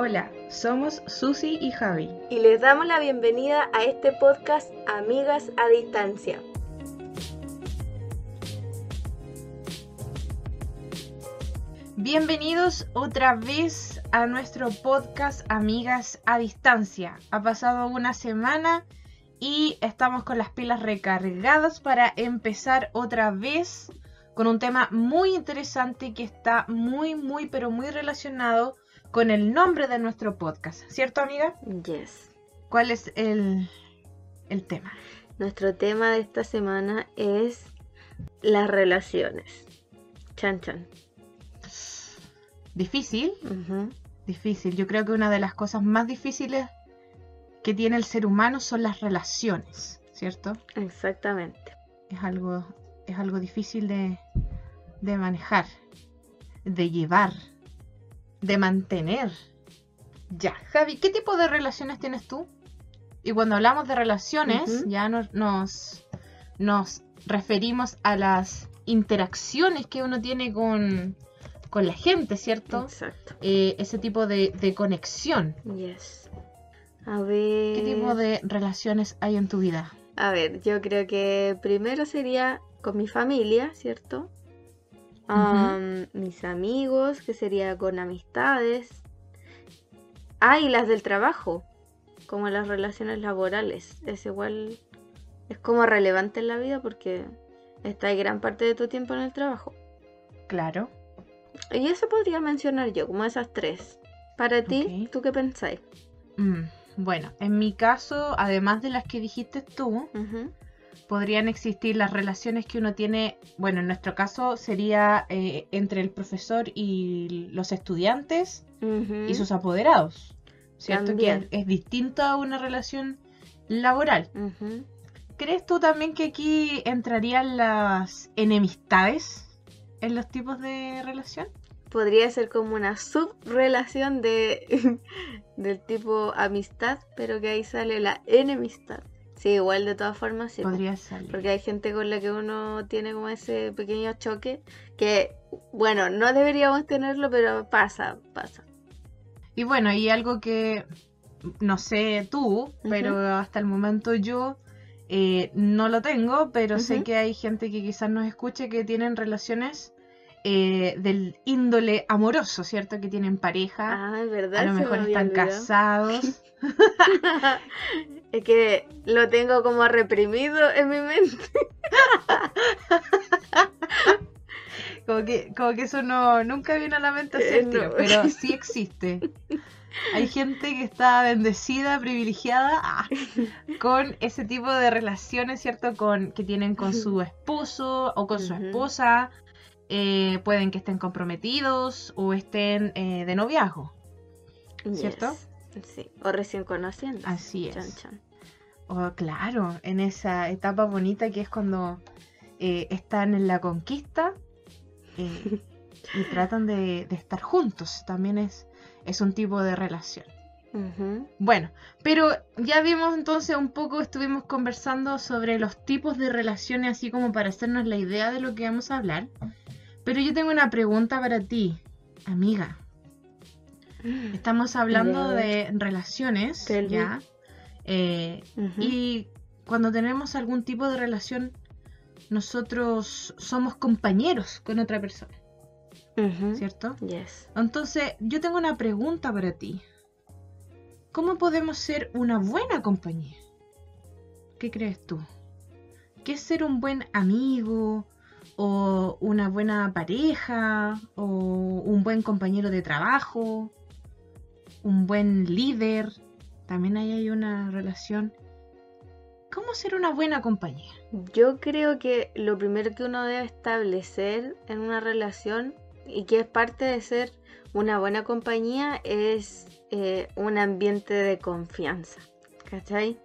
Hola, somos Susi y Javi. Y les damos la bienvenida a este podcast Amigas a Distancia. Bienvenidos otra vez a nuestro podcast Amigas a Distancia. Ha pasado una semana y estamos con las pilas recargadas para empezar otra vez con un tema muy interesante que está muy, muy, pero muy relacionado con el nombre de nuestro podcast, ¿cierto amiga? Yes. ¿Cuál es el, el tema? Nuestro tema de esta semana es las relaciones. Chan chan. Difícil, difícil. Yo creo que una de las cosas más difíciles que tiene el ser humano son las relaciones, ¿cierto? Exactamente. Es algo, es algo difícil de, de manejar, de llevar de mantener. Ya, Javi, ¿qué tipo de relaciones tienes tú? Y cuando hablamos de relaciones, ya nos, nos, nos, referimos a las interacciones que uno tiene con, con la gente, ¿cierto? Exacto. Eh, ese tipo de, de, conexión. Yes. A ver. ¿Qué tipo de relaciones hay en tu vida? A ver, yo creo que primero sería con mi familia, ¿cierto? Mis amigos, que sería con amistades. Ah, y las del trabajo, como las relaciones laborales. Es igual, es como relevante en la vida porque está gran parte de tu tiempo en el trabajo. Claro. Y eso podría mencionar yo, como esas tres. Para ti, ¿tú qué pensáis? Mm, bueno, en mi caso, además de las que dijiste tú, podrían existir las relaciones que uno tiene, bueno, en nuestro caso sería eh, entre el profesor y los estudiantes y sus apoderados, ¿cierto? Que es distinto a una relación laboral. ¿Crees tú también que aquí entrarían las enemistades en los tipos de relación? Podría ser como una subrelación de del tipo amistad, pero que ahí sale la enemistad. Sí, igual de todas formas sí. Podría ser. Porque hay gente con la que uno tiene como ese pequeño choque que, bueno, no deberíamos tenerlo, pero pasa, pasa. Y bueno, y algo que no sé tú, pero hasta el momento yo eh, no lo tengo, pero sé que hay gente que quizás nos escuche que tienen relaciones eh, del índole amoroso, ¿cierto? Que tienen pareja. Ah, ¿verdad? A lo mejor están casados. es que lo tengo como reprimido en mi mente. como, que, como que eso no nunca viene a la mente eh, pero sí existe. Hay gente que está bendecida, privilegiada ah, con ese tipo de relaciones, ¿cierto? Con, que tienen con su esposo o con su esposa eh, pueden que estén comprometidos o estén eh, de noviazgo. ¿Cierto? Sí, o recién conociendo. Así es. O claro, en esa etapa bonita que es cuando eh, están en la conquista y tratan de, estar juntos. También es, es un tipo de relación. Bueno, pero ya vimos entonces un poco, estuvimos conversando sobre los tipos de relaciones, así como para hacernos la idea de lo que vamos a hablar. Pero yo tengo una pregunta para ti, amiga. Estamos hablando de relaciones, ¿ya? Eh, y cuando tenemos algún tipo de relación, nosotros somos compañeros con otra persona. ¿Cierto? Yes. Entonces, yo tengo una pregunta para ti. ¿Cómo podemos ser una buena compañía? ¿Qué crees tú? ¿Qué es ser un buen amigo? o una buena pareja, o un buen compañero de trabajo, un buen líder. También ahí hay una relación. ¿Cómo ser una buena compañía? Yo creo que lo primero que uno debe establecer en una relación y que es parte de ser una buena compañía es eh, un ambiente de confianza. ¿Cachai?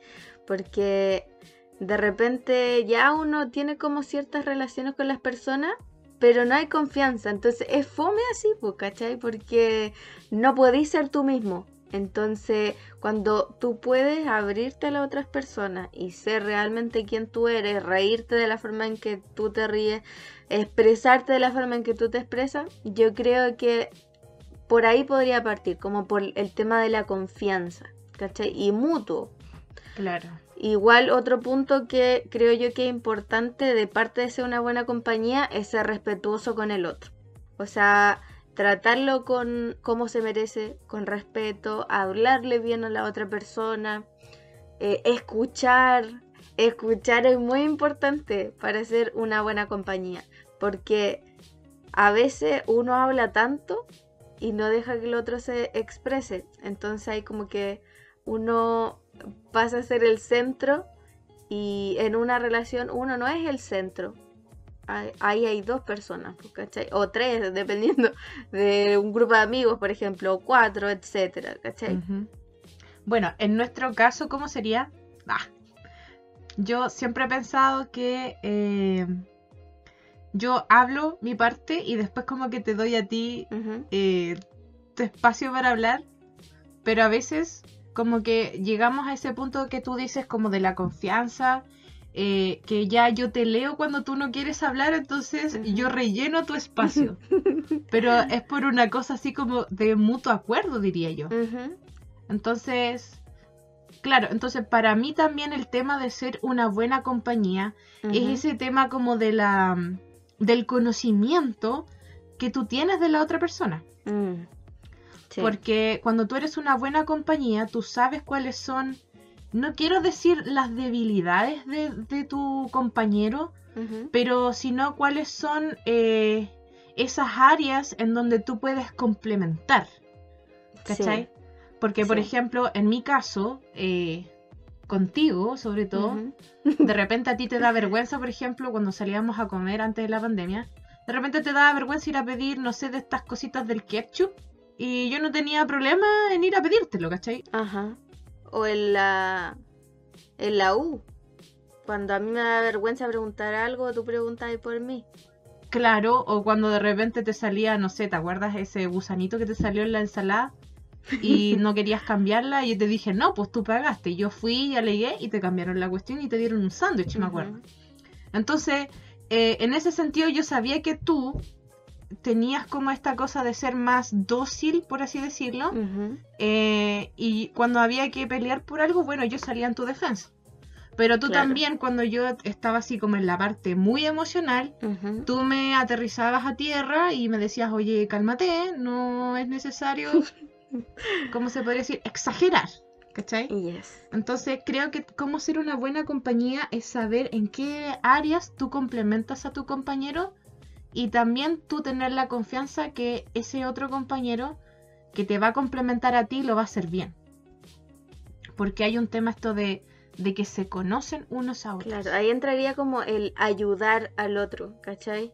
Porque de repente ya uno tiene como ciertas relaciones con las personas, pero no hay confianza. Entonces es fome así, ¿cachai? Porque no podéis ser tú mismo. Entonces, cuando tú puedes abrirte a las otras personas y ser realmente quien tú eres, reírte de la forma en que tú te ríes, expresarte de la forma en que tú te expresas, yo creo que por ahí podría partir, como por el tema de la confianza, ¿cachai? Y mutuo. Claro. Igual otro punto que creo yo que es importante de parte de ser una buena compañía es ser respetuoso con el otro. O sea, tratarlo con como se merece, con respeto, hablarle bien a la otra persona, eh, escuchar. Escuchar es muy importante para ser una buena compañía, porque a veces uno habla tanto y no deja que el otro se exprese. Entonces hay como que uno pasa a ser el centro y en una relación uno no es el centro. Ahí hay dos personas, pues, ¿cachai? O tres, dependiendo de un grupo de amigos, por ejemplo, o cuatro, etcétera, ¿cachai? Bueno, en nuestro caso, ¿cómo sería? Ah, yo siempre he pensado que eh, yo hablo mi parte y después como que te doy a ti eh, tu espacio para hablar, pero a veces como que llegamos a ese punto que tú dices como de la confianza, eh, que ya yo te leo cuando tú no quieres hablar, entonces yo relleno tu espacio. Pero es por una cosa así como de mutuo acuerdo, diría yo. Entonces, claro, entonces para mí también el tema de ser una buena compañía es ese tema como de la del conocimiento que tú tienes de la otra persona. Mm. Porque cuando tú eres una buena compañía, tú sabes cuáles son, no quiero decir las debilidades de, tu compañero, pero sino cuáles son eh, esas áreas en donde tú puedes complementar. ¿Cachai? Porque, por ejemplo, en mi caso, eh, contigo, sobre todo, de repente a ti te da vergüenza, por ejemplo, cuando salíamos a comer antes de la pandemia, de repente te da vergüenza ir a pedir, no sé, de estas cositas del ketchup, y yo no tenía problema en ir a pedírtelo, ¿cachai? Ajá. O en la, en la U, cuando a mí me da vergüenza preguntar algo, tú preguntas por mí. Claro, o cuando de repente te salía, no sé, ¿te acuerdas ese gusanito que te salió en la ensalada? y no querías cambiarla y yo te dije, no, pues tú pagaste. Y yo fui y alegué y te cambiaron la cuestión y te dieron un sándwich, me acuerdo. Entonces, eh, en ese sentido yo sabía que tú tenías como esta cosa de ser más dócil, por así decirlo, eh, y cuando había que pelear por algo, bueno, yo salía en tu defensa. Pero tú también, cuando yo estaba así como en la parte muy emocional, tú me aterrizabas a tierra y me decías, oye, cálmate, no es necesario ¿cómo se podría decir? Exagerar. ¿Cachai? Entonces creo que cómo ser una buena compañía es saber en qué áreas tú complementas a tu compañero y también tú tener la confianza que ese otro compañero que te va a complementar a ti lo va a hacer bien. Porque hay un tema esto de, de que se conocen unos a otros. Claro, ahí entraría como el ayudar al otro, ¿cachai?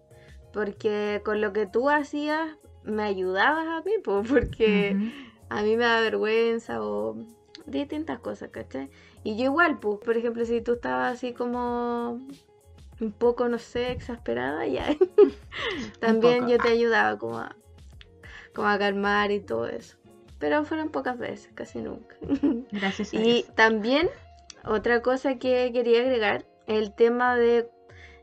Porque con lo que tú hacías me ayudabas a mí, porque a mí me da vergüenza o distintas cosas, ¿cachai? Y yo igual, pues, por ejemplo, si tú estabas así como un poco, no sé, exasperada, ya. También yo te ayudaba como a, como a calmar y todo eso. Pero fueron pocas veces, casi nunca. Gracias. y también, otra cosa que quería agregar, el tema de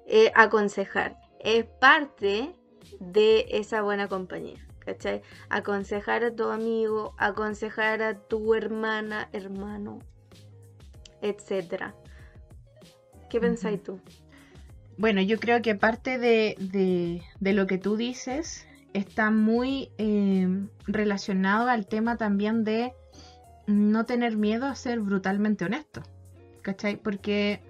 eh, aconsejar. Es parte de esa buena compañía. ¿cachai? Aconsejar a tu amigo, aconsejar a tu hermana, hermano, etcétera. ¿Qué pensáis tú? Bueno, yo creo que parte de, lo que tú dices está muy em, relacionado al tema también de no tener miedo a ser brutalmente honesto, ¿cachai? Porque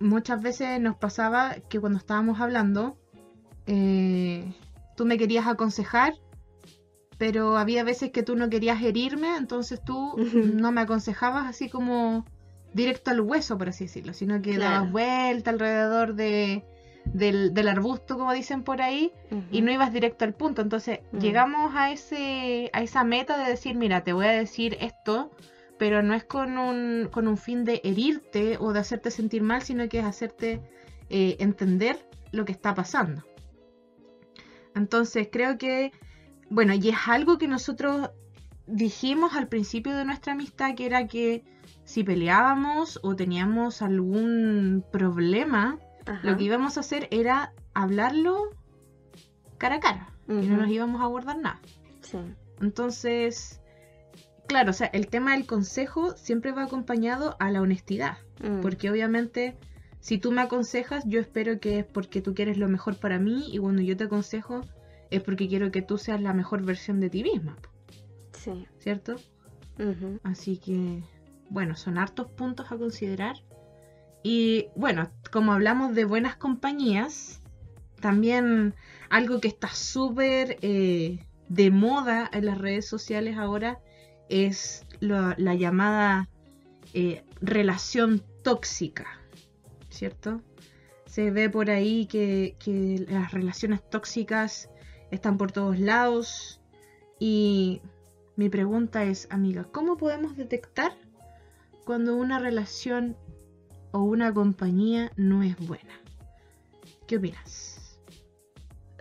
muchas veces nos pasaba que cuando estábamos hablando, eh, tú me querías aconsejar, pero había veces que tú no querías herirme, entonces tú no me aconsejabas así como directo al hueso, por así decirlo, sino que dabas vuelta alrededor de, del, arbusto, como dicen por ahí, y no ibas directo al punto. Entonces llegamos a, ese, a esa meta de decir, mira, te voy a decir esto, pero no es con un, con un fin de herirte o de hacerte sentir mal, sino que es hacerte eh, entender lo que está pasando. Entonces creo que, bueno, y es algo que nosotros dijimos al principio de nuestra amistad, que era que si peleábamos o teníamos algún problema, lo que íbamos a hacer era hablarlo cara a cara, y no nos íbamos a guardar nada. Entonces, claro, o sea, el tema del consejo siempre va acompañado a la honestidad, Mm. porque obviamente si tú me aconsejas, yo espero que es porque tú quieres lo mejor para mí y cuando yo te aconsejo es porque quiero que tú seas la mejor versión de ti misma, Sí. ¿cierto? Así que, bueno, son hartos puntos a considerar. Y bueno, como hablamos de buenas compañías, también algo que está súper eh, de moda en las redes sociales ahora es la llamada eh, relación tóxica, ¿cierto? Se ve por ahí que, que las relaciones tóxicas están por todos lados y mi pregunta es, amiga, ¿cómo podemos detectar cuando una relación o una compañía no es buena? ¿Qué opinas?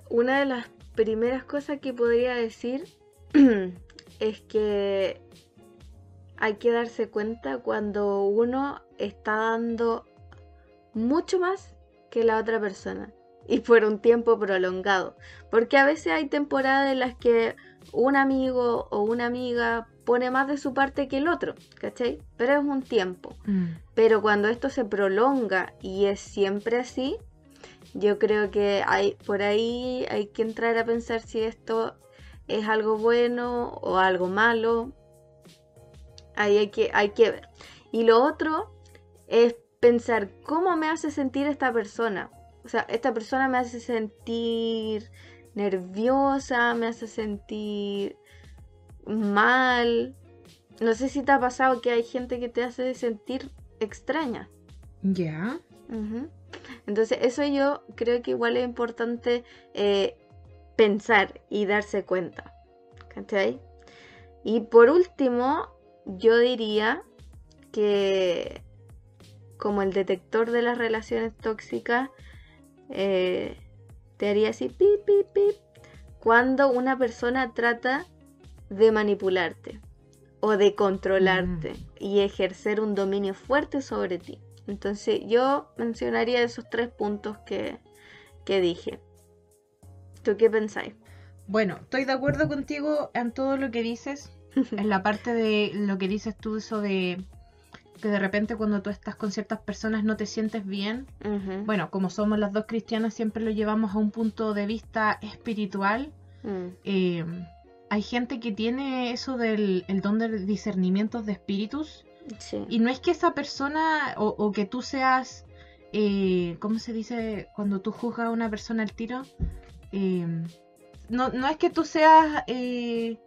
Una de las primeras cosas que podría decir es que hay que darse cuenta cuando uno está dando mucho más que la otra persona y por un tiempo prolongado. Porque a veces hay temporadas en las que un amigo o una amiga pone más de su parte que el otro, ¿cachai? Pero es un tiempo. Pero cuando esto se prolonga y es siempre así, yo creo que hay por ahí hay que entrar a pensar si esto es algo bueno o algo malo. Ahí hay que, hay que ver. Y lo otro es pensar cómo me hace sentir esta persona. O sea, esta persona me hace sentir nerviosa, me hace sentir mal. No sé si te ha pasado que hay gente que te hace sentir extraña. Ya. Entonces, eso yo creo que igual es importante eh, pensar y darse cuenta. ¿Cachai? Y por último, yo diría que como el detector de las relaciones tóxicas, eh, te haría así, pip, pip, pip, cuando una persona trata de manipularte o de controlarte y ejercer un dominio fuerte sobre ti. Entonces yo mencionaría esos tres puntos que, que dije. ¿Tú qué pensáis? Bueno, estoy de acuerdo contigo en todo lo que dices. En la parte de lo que dices tú, eso de que de repente cuando tú estás con ciertas personas no te sientes bien. Bueno, como somos las dos cristianas, siempre lo llevamos a un punto de vista espiritual. Mm, Eh, hay gente que tiene eso del el don de discernimientos de espíritus. sí. Y no es que esa persona o, o que tú seas, eh, ¿cómo se dice cuando tú juzgas a una persona al tiro? Eh, no, no es que tú seas eh,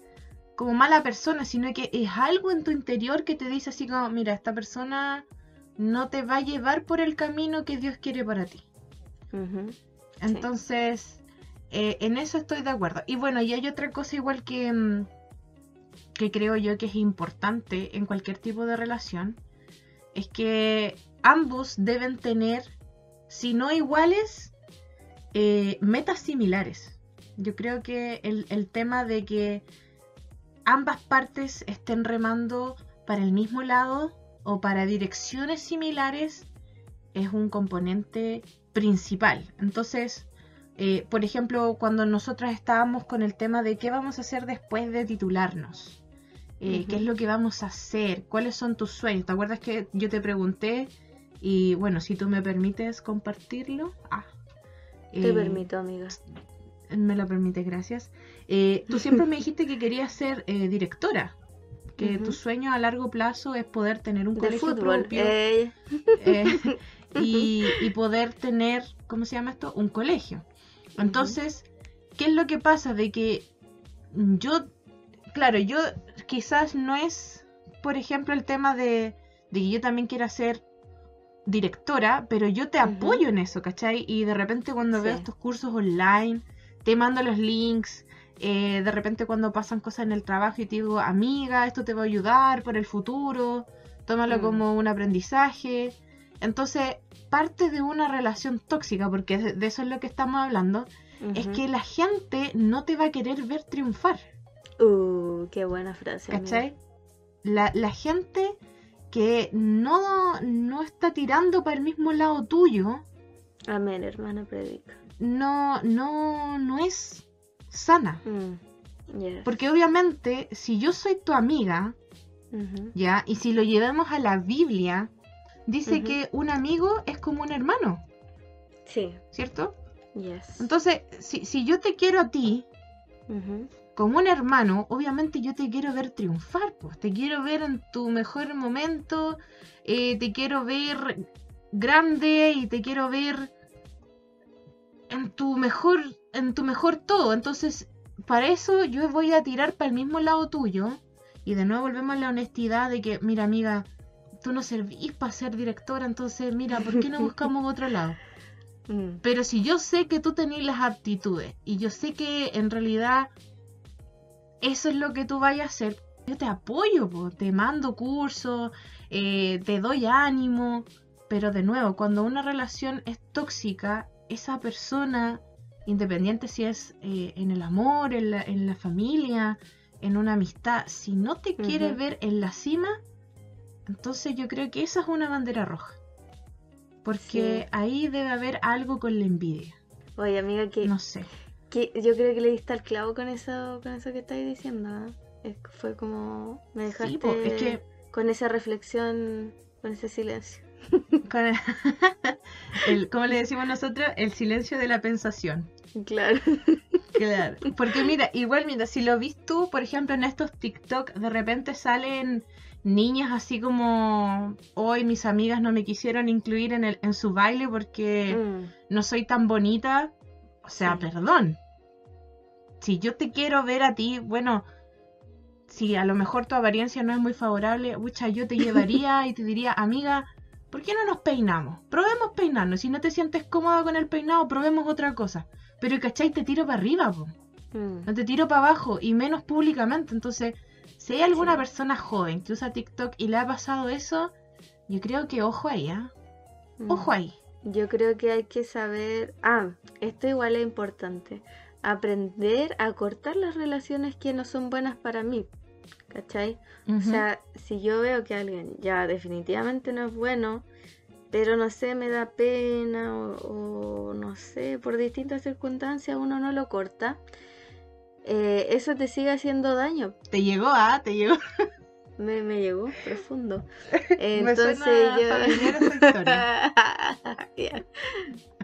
como mala persona, sino que es algo en tu interior que te dice así como, mira, esta persona no te va a llevar por el camino que Dios quiere para ti. Entonces, eh, en eso estoy de acuerdo. Y bueno, y hay otra cosa igual que, mm, que creo yo que es importante en cualquier tipo de relación, es que ambos deben tener, si no iguales, eh, metas similares. Yo creo que el, el tema de que ambas partes estén remando para el mismo lado o para direcciones similares es un componente principal. Entonces, eh, por ejemplo, cuando nosotras estábamos con el tema de qué vamos a hacer después de titularnos, Eh, qué es lo que vamos a hacer, cuáles son tus sueños. ¿Te acuerdas que yo te pregunté? Y bueno, si tú me permites compartirlo. Ah, Te eh, permito, amiga. Me lo permites, gracias. Eh, tú siempre me dijiste que querías ser eh, directora. Que tu sueño a largo plazo es poder tener un De colegio fútbol. propio eh, eh, y, y poder tener, ¿cómo se llama esto? Un colegio. Entonces, ¿qué es lo que pasa? De que yo, claro, yo quizás no es, por ejemplo, el tema de, de que yo también quiera ser directora, pero yo te apoyo en eso, ¿cachai? Y de repente cuando veo estos cursos online, te mando los links. eh, de repente cuando pasan cosas en el trabajo y te digo, amiga, esto te va a ayudar por el futuro, tómalo Mm. como un aprendizaje. Entonces, parte de una relación tóxica, porque de eso es lo que estamos hablando, es que la gente no te va a querer ver triunfar, Uh, qué buena frase. ¿cachai? La, la gente que no, no está tirando para el mismo lado tuyo, Amén, hermana, predica. no, no, no es sana. Mm, Yes. Porque obviamente, si yo soy tu amiga. ¿ya? Y si lo llevamos a la Biblia, dice que un amigo es como un hermano, Sí. ¿cierto? Yes. Entonces, si, si yo te quiero a ti como un hermano, obviamente yo te quiero ver triunfar, pues. Te quiero ver en tu mejor momento, eh, te quiero ver grande y te quiero ver en tu mejor, en tu mejor todo. Entonces, para eso yo voy a tirar para el mismo lado tuyo. Y de nuevo volvemos a la honestidad de que, mira, amiga, tú no servís para ser directora, entonces, mira, ¿por qué no buscamos otro lado? Mm. Pero si yo sé que tú tenés las aptitudes y yo sé que en realidad eso es lo que tú vayas a hacer, yo te apoyo, po, te mando cursos, eh, te doy ánimo. Pero de nuevo, cuando una relación es tóxica, esa persona, independiente si es eh, en el amor, en la, en la familia, en una amistad, si no te quiere ver en la cima, entonces yo creo que esa es una bandera roja. Porque Sí. ahí debe haber algo con la envidia. Oye, amiga, que, No sé. que yo creo que le diste al clavo con eso, con eso que estáis diciendo. ¿ah? Es fue como. Me dejaste Sí, po, es que con esa reflexión, con ese silencio. con el, el- como le decimos nosotros, el silencio de la pensación. Claro. Claro. Porque mira, igual mira, si lo vis tú, por ejemplo, en estos TikTok, de repente salen niñas así como hoy mis amigas no me quisieron incluir en el, en su baile porque Mm. no soy tan bonita. O sea, Sí. perdón. Si yo te quiero ver a ti, bueno, si a lo mejor tu apariencia no es muy favorable, pucha, yo te llevaría y te diría, amiga, ¿por qué no nos peinamos? Probemos peinarnos. Si no te sientes cómoda con el peinado, probemos otra cosa. Pero, ¿cachai? Te tiro para arriba, po. Mm. No te tiro para abajo y menos públicamente. Entonces, si hay alguna Sí. persona joven que usa TikTok y le ha pasado eso, yo creo que ojo ahí, ¿ah? Mm. Ojo ahí. Yo creo que hay que saber. Ah, esto igual es importante. Aprender a cortar las relaciones que no son buenas para mí. ¿Cachai? O sea, si yo veo que alguien ya definitivamente no es bueno, pero no sé, me da pena o, o no sé, por distintas circunstancias uno no lo corta, eh, eso te sigue haciendo daño. Te llegó, ¿ah? Te llegó. Me, me llegó profundo. Me Entonces suena yo...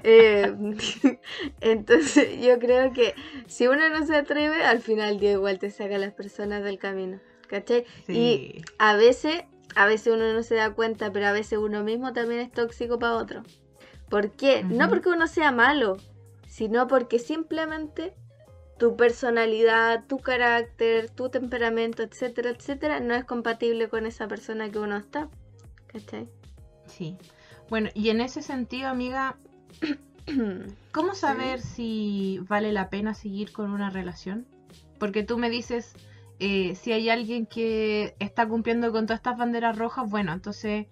Eh, entonces yo creo que si uno no se atreve, al final Dios igual te saca a las personas del camino. ¿Cachai? Y a veces, a veces uno no se da cuenta, pero a veces uno mismo también es tóxico para otro. ¿Por qué? No porque uno sea malo, sino porque simplemente tu personalidad, tu carácter, tu temperamento, etcétera, etcétera, no es compatible con esa persona que uno está. ¿Cachai? Sí. Bueno, y en ese sentido, amiga, ¿cómo saber si vale la pena seguir con una relación? Porque tú me dices, eh, si hay alguien que está cumpliendo con todas estas banderas rojas, bueno, entonces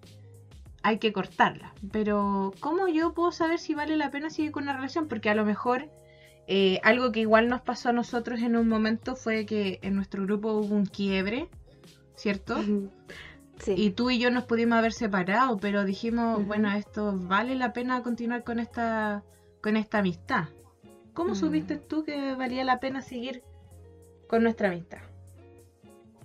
hay que cortarla. Pero, ¿cómo yo puedo saber si vale la pena seguir con una relación? Porque a lo mejor eh, algo que igual nos pasó a nosotros en un momento fue que en nuestro grupo hubo un quiebre, ¿cierto? Sí. Y tú y yo nos pudimos haber separado, pero dijimos, bueno, esto vale la pena continuar con esta, con esta amistad. ¿Cómo supiste tú que valía la pena seguir con nuestra amistad?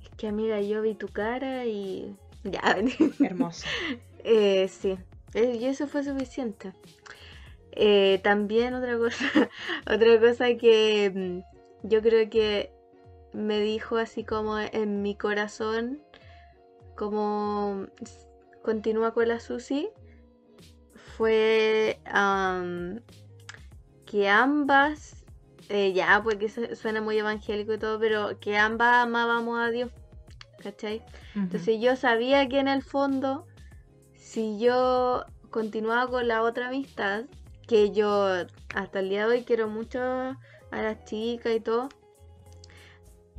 Es que amiga, yo vi tu cara y... Ya, Hermoso. Eh, sí, Eh, y eso fue suficiente. Eh, también otra cosa, otra cosa que mm, yo creo que me dijo así como en mi corazón, como s- continúa con la Susi, fue que ambas, eh, ya, porque suena muy evangélico y todo, pero que ambas amábamos a Dios, ¿cachai? Entonces yo sabía que en el fondo, si yo continuaba con la otra amistad, que yo hasta el día de hoy quiero mucho a las chicas y todo,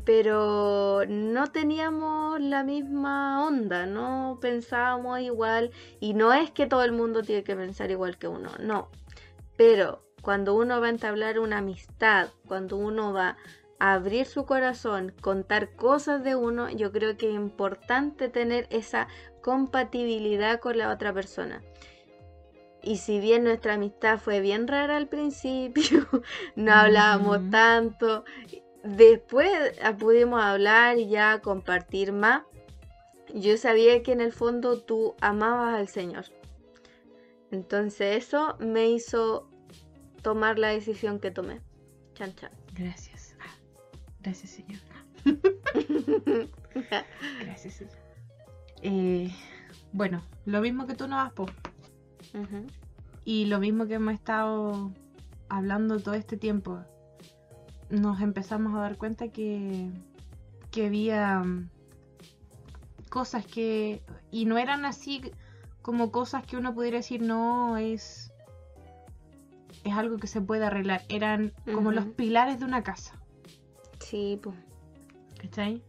pero no teníamos la misma onda, no pensábamos igual, y no es que todo el mundo tiene que pensar igual que uno, no, pero cuando uno va a entablar una amistad, cuando uno va a abrir su corazón, contar cosas de uno, yo creo que es importante tener esa compatibilidad con la otra persona. Y si bien nuestra amistad fue bien rara al principio, no hablábamos tanto, después ah, pudimos hablar y ya compartir más. Yo sabía que en el fondo tú amabas al Señor. Entonces eso me hizo tomar la decisión que tomé. Chan, chan. Gracias. Gracias, Señor. gracias, Señor. Eh, bueno, lo mismo que tú no vas, Y lo mismo que hemos estado hablando todo este tiempo. Nos empezamos a dar cuenta que, que había mm, cosas que... Y no eran así como cosas que uno pudiera decir, no, es... Es algo que se puede arreglar. Eran como los pilares de una casa. Sí, pues. ¿Cachai?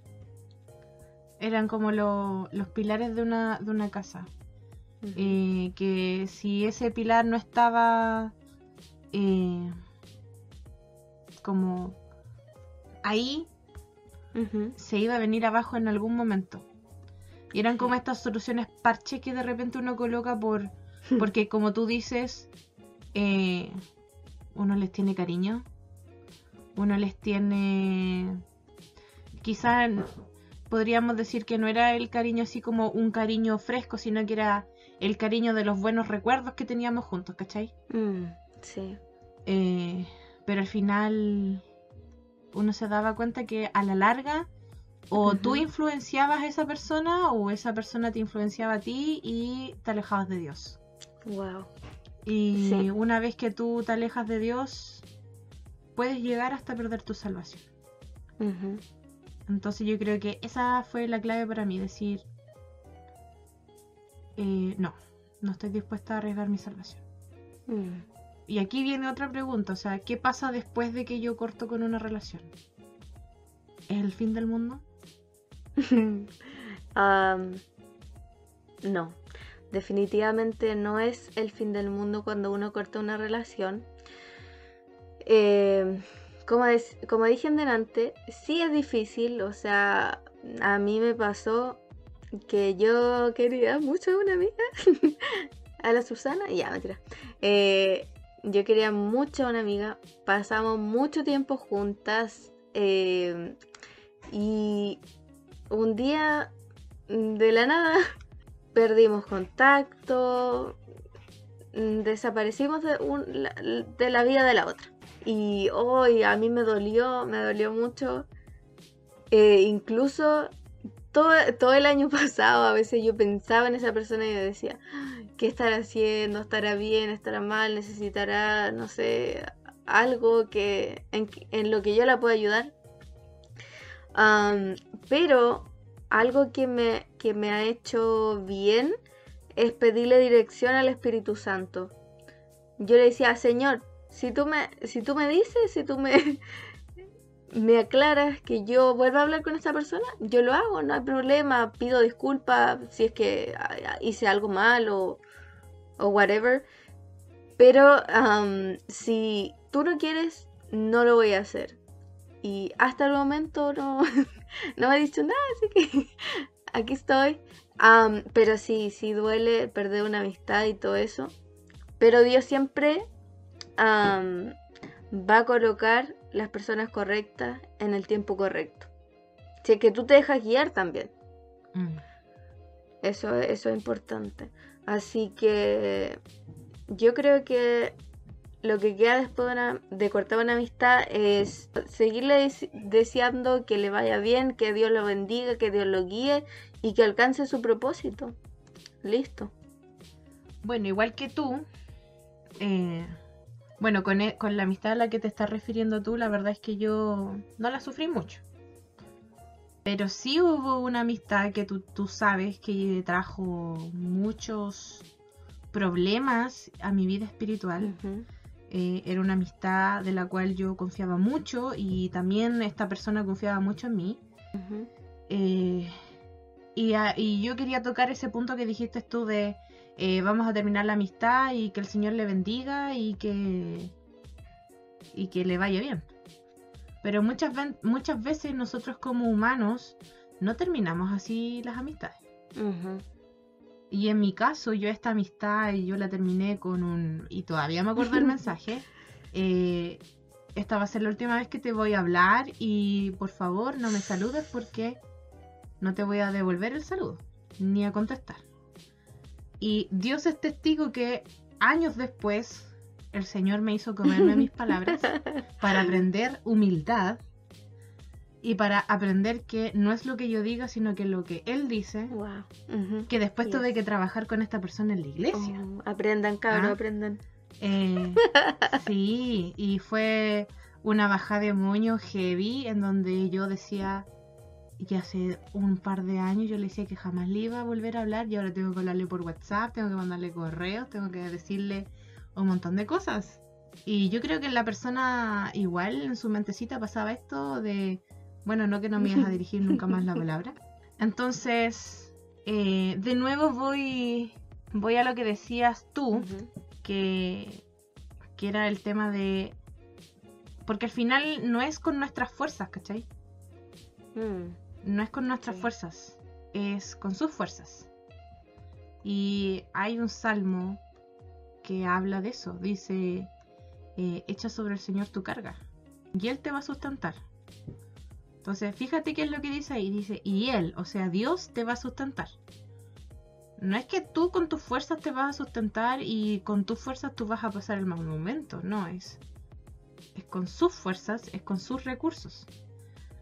Eran como lo- los pilares de una, de una casa. Eh, que si ese pilar no estaba eh, como ahí, se iba a venir abajo en algún momento. Y eran como estas soluciones parche que de repente uno coloca por porque como tú dices, eh, uno les tiene cariño, uno les tiene quizá podríamos decir que no era el cariño así como un cariño fresco, sino que era el cariño de los buenos recuerdos que teníamos juntos, ¿cachai? Mm, sí. Eh, pero al final uno se daba cuenta que a la larga o tú influenciabas a esa persona o esa persona te influenciaba a ti y te alejabas de Dios. Wow. Y Sí. una vez que tú te alejas de Dios, puedes llegar hasta perder tu salvación. Entonces yo creo que esa fue la clave para mí, decir, eh, no, no estoy dispuesta a arriesgar mi salvación. Mm. Y aquí viene otra pregunta, o sea, ¿qué pasa después de que yo corto con una relación? ¿Es el fin del mundo? No, definitivamente no es el fin del mundo cuando uno corta una relación. Eh, como, como dije en delante, sí es difícil, o sea, a mí me pasó que yo quería mucho a una amiga, a la Susana, ya, mentira. Eh, yo quería mucho a una amiga, pasamos mucho tiempo juntas eh, y un día de la nada perdimos contacto, desaparecimos de, un- de la vida de la otra. Y hoy a mí me dolió, me dolió mucho. Eh, incluso todo, todo el año pasado a veces yo pensaba en esa persona y decía, ¿qué estará haciendo? ¿Estará bien? ¿Estará mal? ¿Necesitará, no sé, algo que en, lo que yo la pueda ayudar? Pero algo que me, que me ha hecho bien es pedirle dirección al Espíritu Santo. Yo le decía, Señor, si tú me, si tú me dices, si tú me, me aclaras que yo vuelva a hablar con esta persona, yo lo hago, no hay problema, pido disculpas si es que ah, ah, hice algo mal o, o whatever. Pero si tú no quieres, no lo voy a hacer. Y hasta el momento no, no me ha dicho nada, así que aquí estoy. Pero sí, sí duele perder una amistad y todo eso. Pero Dios siempre va a colocar las personas correctas en el tiempo correcto. Si es que tú te dejas guiar también. Mm. Eso, eso es importante. Así que yo creo que lo que queda después de, una- de cortar una amistad es seguirle dese- deseando que le vaya bien, que Dios lo bendiga, que Dios lo guíe y que alcance su propósito. Listo. Bueno, igual que tú, eh, bueno, con, e- con la amistad a la que te estás refiriendo tú, la verdad es que yo no la sufrí mucho. Pero sí hubo una amistad que tú, tú sabes que trajo muchos problemas a mi vida espiritual. Eh, era una amistad de la cual yo confiaba mucho y también esta persona confiaba mucho en mí. Eh, y, a- y yo quería tocar ese punto que dijiste tú de eh, vamos a terminar la amistad y que el Señor le bendiga y que y que le vaya bien. Pero muchas, muchas veces nosotros como humanos no terminamos así las amistades. Y en mi caso, yo esta amistad, yo la terminé con un... Y todavía me acuerdo del mensaje. eh, esta va a ser la última vez que te voy a hablar y por favor no me saludes porque no te voy a devolver el saludo ni a contestar. Y Dios es testigo que años después el Señor me hizo comerme mis palabras para aprender humildad y para aprender que no es lo que yo diga, sino que lo que Él dice, que después tuve que trabajar con esta persona en la iglesia. Oh, aprendan, cabrón, ¿Ah? aprendan. Eh, sí, y fue una bajada de moño heavy en donde yo decía, y hace un par de años yo le decía que jamás le iba a volver a hablar y ahora tengo que hablarle por WhatsApp, tengo que mandarle correos, tengo que decirle un montón de cosas. Y yo creo que la persona igual en su mentecita pasaba esto de, bueno, no que no me ibas a dirigir nunca más la palabra. Entonces, eh, de nuevo voy, voy a lo que decías tú, que, que era el tema de... Porque al final no es con nuestras fuerzas, ¿cachai? Mm no es con nuestras fuerzas, es con sus fuerzas. Y hay un salmo que habla de eso, dice, eh, echa sobre el Señor tu carga y Él te va a sustentar. Entonces, fíjate qué es lo que dice ahí, dice, y Él, o sea, Dios te va a sustentar. No es que tú con tus fuerzas te vas a sustentar y con tus fuerzas tú vas a pasar el mal momento, no es. Es con sus fuerzas, es con sus recursos.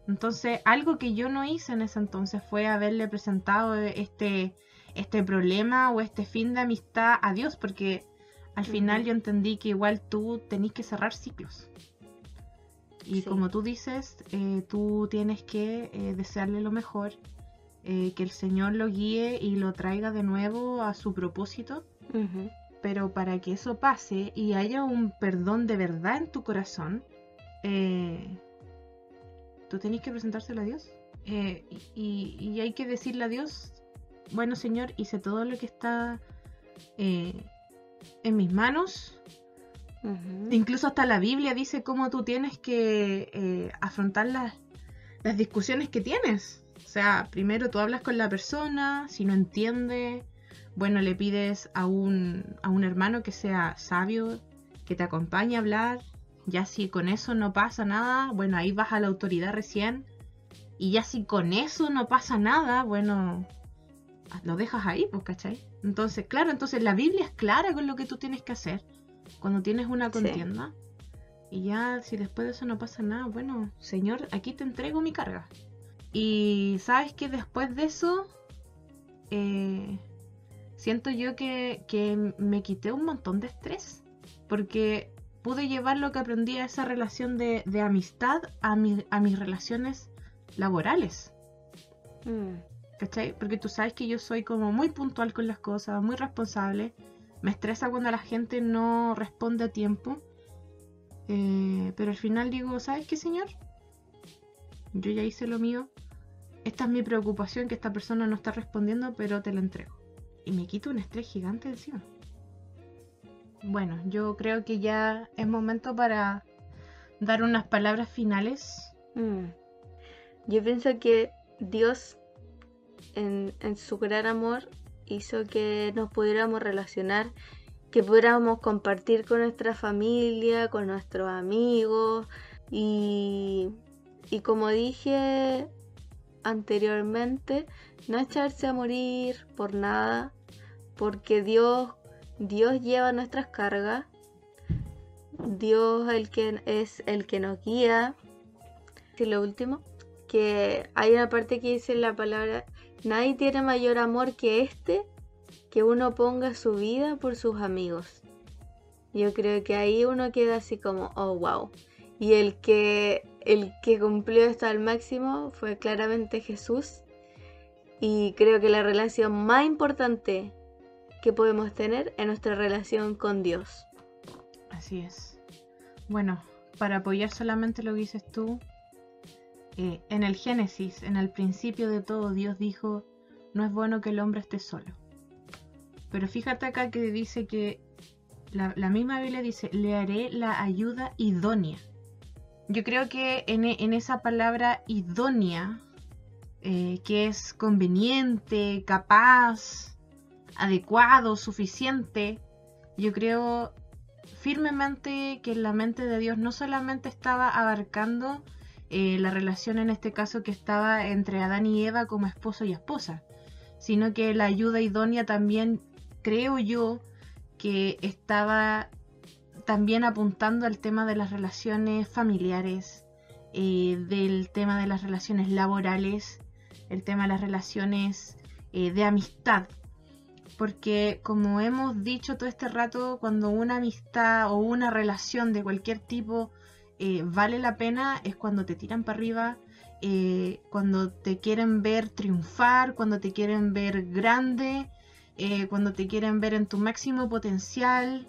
Entonces, algo que yo no hice en ese entonces fue haberle presentado este, este problema o este fin de amistad a Dios, porque al final yo entendí que igual tú tenés que cerrar ciclos. Y como tú dices, eh, tú tienes que eh, desearle lo mejor, eh, que el Señor lo guíe y lo traiga de nuevo a su propósito. Pero para que eso pase y haya un perdón de verdad en tu corazón, tú tenés que presentárselo a Dios. Eh, y, hay que decirle a Dios, bueno Señor, hice todo lo que está eh, en mis manos. Incluso hasta la Biblia dice cómo tú tienes que eh, afrontar las, las discusiones que tienes. O sea, primero tú hablas con la persona, si no entiende, bueno, le pides a un, a un hermano que sea sabio, que te acompañe a hablar, ya si con eso no pasa nada, bueno, ahí vas a la autoridad recién. Y ya si con eso no pasa nada, bueno, lo dejas ahí, pues, ¿cachai? Entonces, claro, entonces la Biblia es clara con lo que tú tienes que hacer cuando tienes una contienda. Y ya si después de eso no pasa nada, bueno, Señor, aquí te entrego mi carga. Y sabes que después de eso, eh, siento yo que, que me quité un montón de estrés. Porque pude llevar lo que aprendí a esa relación de, amistad a, a mis relaciones laborales. Mm. ¿Cachai? Porque tú sabes que yo soy como muy puntual con las cosas, muy responsable. Me estresa cuando la gente no responde a tiempo. Eh, pero al final digo, ¿sabes qué, señor? Yo ya hice lo mío. Esta es mi preocupación que esta persona no está respondiendo, pero te la entrego. Y me quito un estrés gigante encima. Bueno, yo creo que ya es momento para dar unas palabras finales. Mm. Yo pienso que Dios, en, su gran amor, hizo que nos pudiéramos relacionar, que pudiéramos compartir con nuestra familia, con nuestros amigos. Y, y como dije anteriormente, no echarse a morir por nada, porque Dios Dios lleva nuestras cargas. Dios el es el que nos guía. Y lo último, que hay una parte que dice la palabra, nadie tiene mayor amor que este, que uno ponga su vida por sus amigos. Yo creo que ahí uno queda así como, oh wow. Y el que, el que cumplió esto al máximo fue claramente Jesús. Y creo que la relación más importante que podemos tener en nuestra relación con Dios. Así es. Bueno, para apoyar solamente lo que dices tú, eh, en el Génesis, en el principio de todo, Dios dijo, no es bueno que el hombre esté solo. Pero fíjate acá que dice que la, misma Biblia dice, le haré la ayuda idónea. Yo creo que en, esa palabra idónea, eh, que es conveniente, capaz, adecuado, suficiente, yo creo firmemente que la mente de Dios no solamente estaba abarcando eh, la relación en este caso que estaba entre Adán y Eva como esposo y esposa, sino que la ayuda idónea también creo yo que estaba también apuntando al tema de las relaciones familiares, eh, del tema de las relaciones laborales, el tema de las relaciones eh, de amistad. Porque como hemos dicho todo este rato, cuando una amistad o una relación de cualquier tipo eh, vale la pena es cuando te tiran para arriba, cuando te quieren ver triunfar, cuando te quieren ver grande, cuando te quieren ver en tu máximo potencial,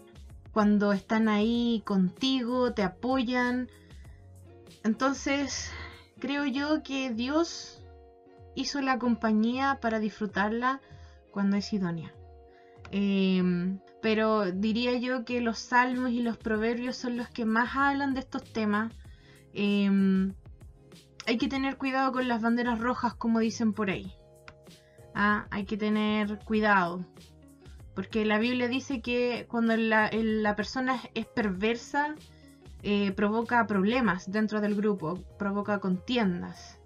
cuando están ahí contigo, te apoyan. Entonces, creo yo que Dios hizo la compañía para disfrutarla cuando es idónea. Em, pero diría yo que los salmos y los proverbios son los que más hablan de estos temas. Em, hay que tener cuidado con las banderas rojas, como dicen por ahí. Ah, hay que tener cuidado. Porque la Biblia dice que cuando la, persona es perversa, eh, provoca problemas dentro del grupo, provoca contiendas.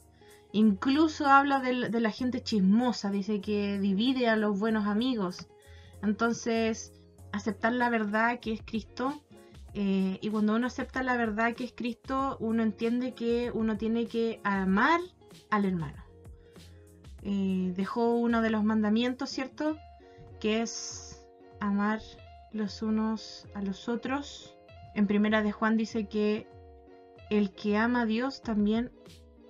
Incluso habla de, la gente chismosa, dice que divide a los buenos amigos. Entonces, aceptar la verdad que es Cristo, eh, y cuando uno acepta la verdad que es Cristo, uno entiende que uno tiene que amar al hermano. Eh, dejó uno de los mandamientos, ¿cierto? que es amar los unos a los otros. En primera de Juan dice que el que ama a Dios también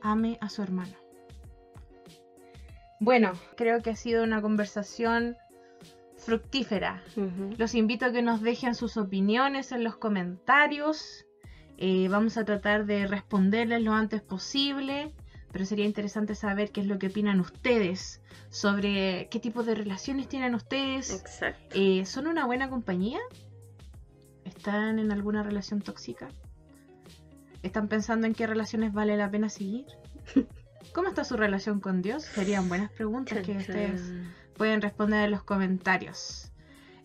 ame a su hermano. Bueno, creo que ha sido una conversación fructífera. Los invito a que nos dejen sus opiniones en los comentarios. Eh, vamos a tratar de responderles lo antes posible pero sería interesante saber qué es lo que opinan ustedes sobre qué tipo de relaciones tienen ustedes. Exacto. Eh, ¿Son una buena compañía? ¿Están en alguna relación tóxica? ¿Están pensando en qué relaciones vale la pena seguir? ¿Cómo está su relación con Dios? Serían buenas preguntas que ustedes pueden responder en los comentarios.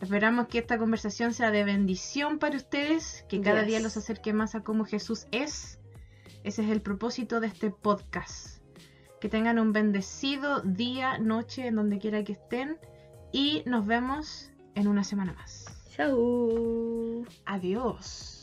Esperamos que esta conversación sea de bendición para ustedes, que cada día los acerque más a cómo Jesús es ese es el propósito de este podcast. Que tengan un bendecido día, noche, en donde quiera que estén. Y nos vemos en una semana más. Chao. Adiós.